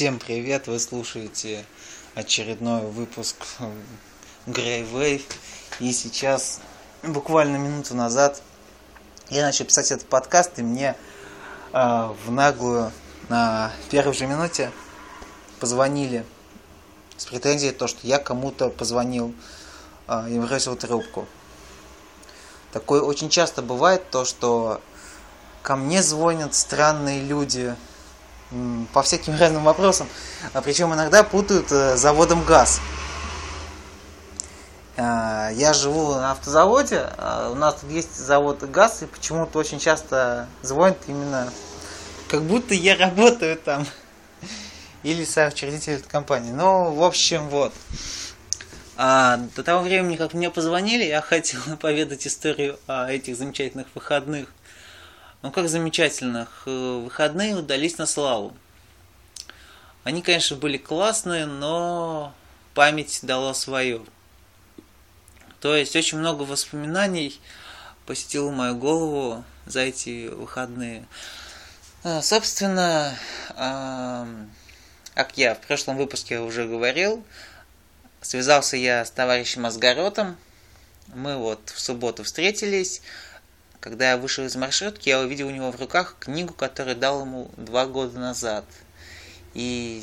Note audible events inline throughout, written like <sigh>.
Всем привет! Вы слушаете очередной выпуск Grey Wave. И сейчас, буквально минуту назад, я начал писать этот подкаст, и мне э, в наглую на первой же минуте позвонили с претензией то, что я кому-то позвонил э, и бросил трубку. Такое очень часто бывает, то, что ко мне звонят странные люди, по всяким разным вопросам. А причем иногда путают э, заводом ГАЗ. А, я живу на автозаводе, а у нас тут есть завод ГАЗ, и почему-то очень часто звонят именно как будто я работаю там. <laughs> Или соучредитель этой компании. Ну, в общем, вот. А, до того времени, как мне позвонили, я хотел <laughs> поведать историю о этих замечательных выходных ну как замечательных. Э, выходные удались на славу. Они, конечно, были классные, но память дала свое. То есть очень много воспоминаний посетило мою голову за эти выходные. А, собственно, как я в прошлом выпуске уже говорил, связался я с товарищем Асгаротом. Мы вот в субботу встретились, когда я вышел из маршрутки, я увидел у него в руках книгу, которую дал ему два года назад. И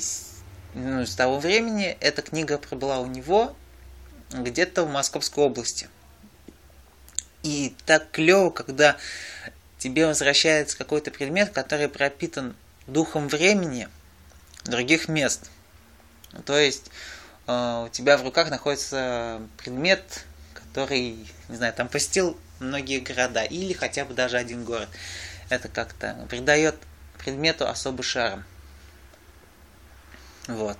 ну, с того времени эта книга пробыла у него где-то в Московской области. И так клево, когда тебе возвращается какой-то предмет, который пропитан духом времени других мест. То есть э, у тебя в руках находится предмет, который, не знаю, там посетил многие города или хотя бы даже один город. Это как-то придает предмету особый шарм. Вот.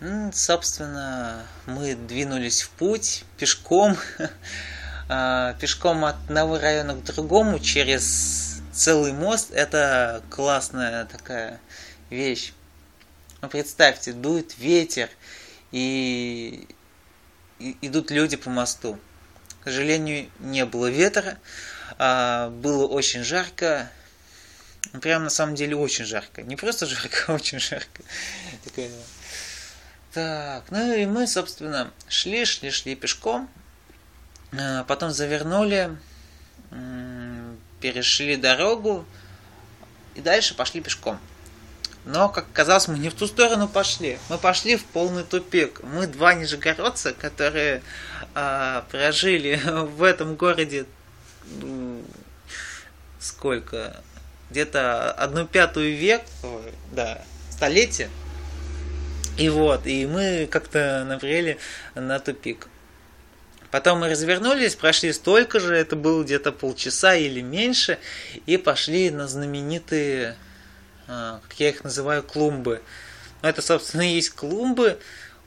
Ну, собственно, мы двинулись в путь пешком, <laughs> а, пешком от одного района к другому через целый мост. Это классная такая вещь. Ну, представьте, дует ветер, и, и идут люди по мосту. К сожалению, не было ветра, а было очень жарко, прям на самом деле очень жарко. Не просто жарко, а очень жарко. Так, ну и мы, собственно, шли, шли, шли пешком, а потом завернули, перешли дорогу и дальше пошли пешком. Но, как оказалось, мы не в ту сторону пошли. Мы пошли в полный тупик. Мы два нижегородца, которые а, прожили <laughs> в этом городе сколько? Где-то одну пятую век, да, столетие. И вот, и мы как-то набрели на тупик. Потом мы развернулись, прошли столько же, это было где-то полчаса или меньше, и пошли на знаменитые как я их называю, клумбы. Но это, собственно, и есть клумбы.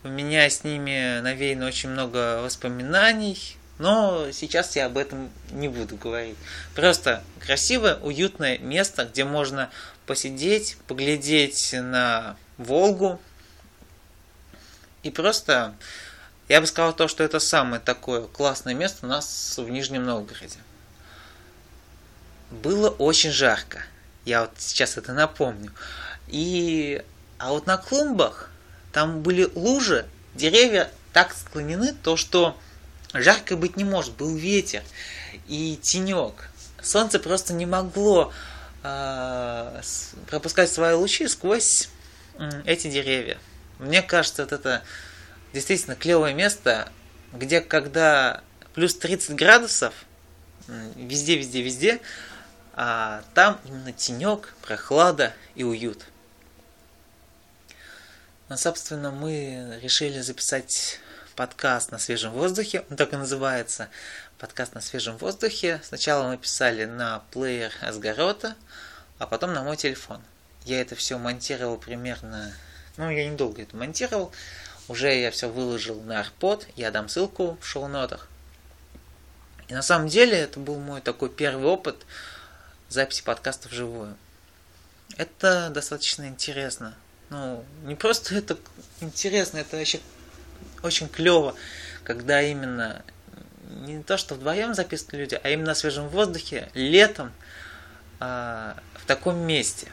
У меня с ними навеяно очень много воспоминаний. Но сейчас я об этом не буду говорить. Просто красивое, уютное место, где можно посидеть, поглядеть на Волгу. И просто, я бы сказал то, что это самое такое классное место у нас в Нижнем Новгороде. Было очень жарко. Я вот сейчас это напомню. И, а вот на клумбах там были лужи, деревья так склонены, то что жарко быть не может. Был ветер и тенек. Солнце просто не могло э, пропускать свои лучи сквозь э, эти деревья. Мне кажется, вот это действительно клевое место, где когда плюс 30 градусов, везде, везде, везде, а там именно тенек, прохлада и уют. Ну, собственно, мы решили записать подкаст на свежем воздухе, он так и называется, подкаст на свежем воздухе. Сначала мы писали на плеер Асгарота, а потом на мой телефон. Я это все монтировал примерно, ну, я недолго это монтировал, уже я все выложил на AirPod, я дам ссылку в шоу-нотах. И на самом деле это был мой такой первый опыт – записи подкаста вживую. Это достаточно интересно. Ну, не просто это интересно, это вообще очень клево, когда именно не то, что вдвоем записывают люди, а именно на свежем воздухе, летом, э, в таком месте.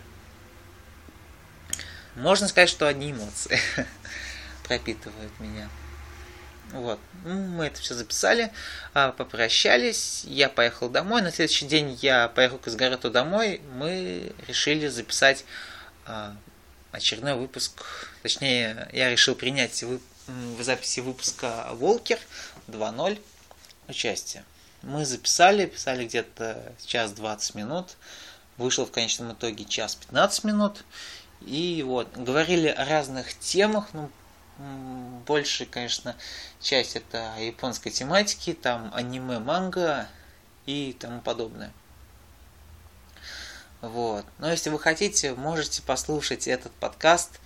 Можно сказать, что одни эмоции <laughs> пропитывают меня. Вот. Ну, мы это все записали, а, попрощались, я поехал домой. На следующий день я поехал к Изгарету домой. Мы решили записать а, очередной выпуск. Точнее, я решил принять в записи выпуска Волкер 2.0 участие. Мы записали, писали где-то час 20 минут. Вышел в конечном итоге час 15 минут. И вот, говорили о разных темах, ну, больше, конечно, часть это японской тематики, там аниме, манга и тому подобное. Вот. Но если вы хотите, можете послушать этот подкаст,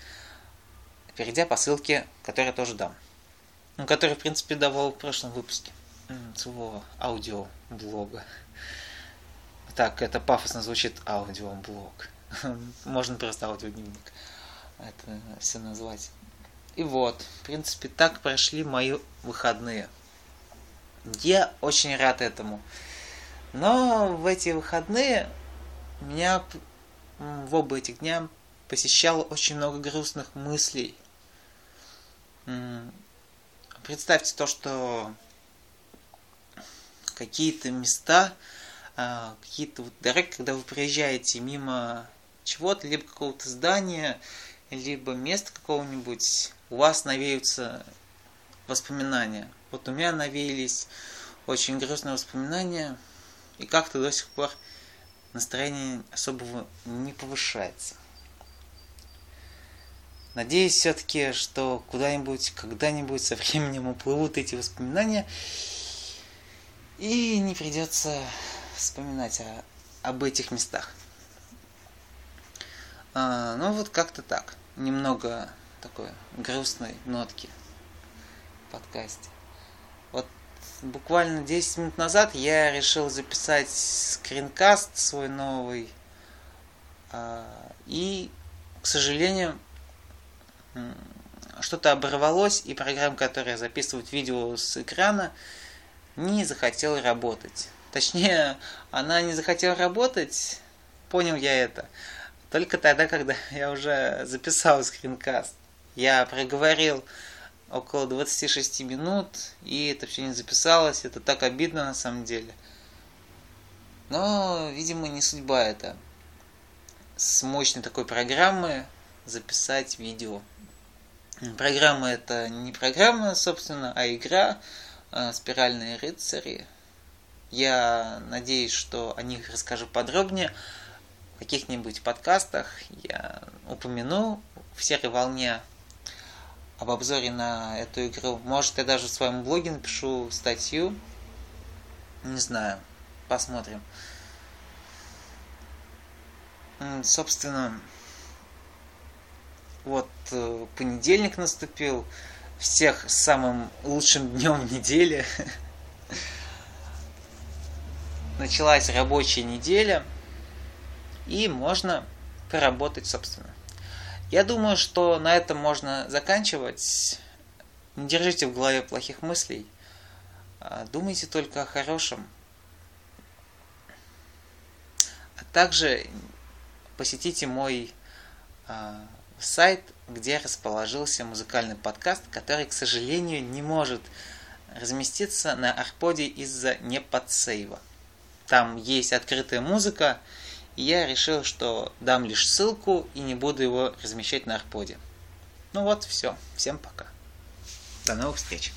перейдя по ссылке, которую я тоже дам. Ну, который, в принципе, давал в прошлом выпуске своего аудиоблога. Так, это пафосно звучит аудиоблог. <laughs> Можно просто аудиодневник это все назвать. И вот, в принципе, так прошли мои выходные. Я очень рад этому. Но в эти выходные меня в оба этих дня посещало очень много грустных мыслей. Представьте то, что какие-то места, а, какие-то вот дороги, когда вы проезжаете мимо чего-то, либо какого-то здания, либо места какого-нибудь, у вас навеются воспоминания. Вот у меня навеялись очень грустные воспоминания, и как-то до сих пор настроение особо не повышается. Надеюсь все-таки, что куда-нибудь, когда-нибудь со временем уплывут эти воспоминания, и не придется вспоминать о, об этих местах. А, ну вот как-то так. Немного такой грустной нотки в подкасте. Вот буквально 10 минут назад я решил записать скринкаст свой новый. А, и, к сожалению, что-то оборвалось, и программа, которая записывает видео с экрана, не захотела работать. Точнее, она не захотела работать, понял я это, только тогда, когда я уже записал скринкаст. Я проговорил около 26 минут, и это все не записалось. Это так обидно на самом деле. Но, видимо, не судьба это. С мощной такой программы записать видео. Программа это не программа, собственно, а игра Э, спиральные рыцари. Я надеюсь, что о них расскажу подробнее в каких-нибудь подкастах. Я упомяну в серой волне об обзоре на эту игру. Может, я даже в своем блоге напишу статью. Не знаю. Посмотрим. Собственно, вот э, понедельник наступил всех с самым лучшим днем недели. <laughs> Началась рабочая неделя, и можно поработать, собственно. Я думаю, что на этом можно заканчивать. Не держите в голове плохих мыслей. А думайте только о хорошем. А также посетите мой а, сайт, где расположился музыкальный подкаст, который, к сожалению, не может разместиться на Арподе из-за неподсейва. Там есть открытая музыка, и я решил, что дам лишь ссылку и не буду его размещать на Арподе. Ну вот, все. Всем пока. До новых встреч.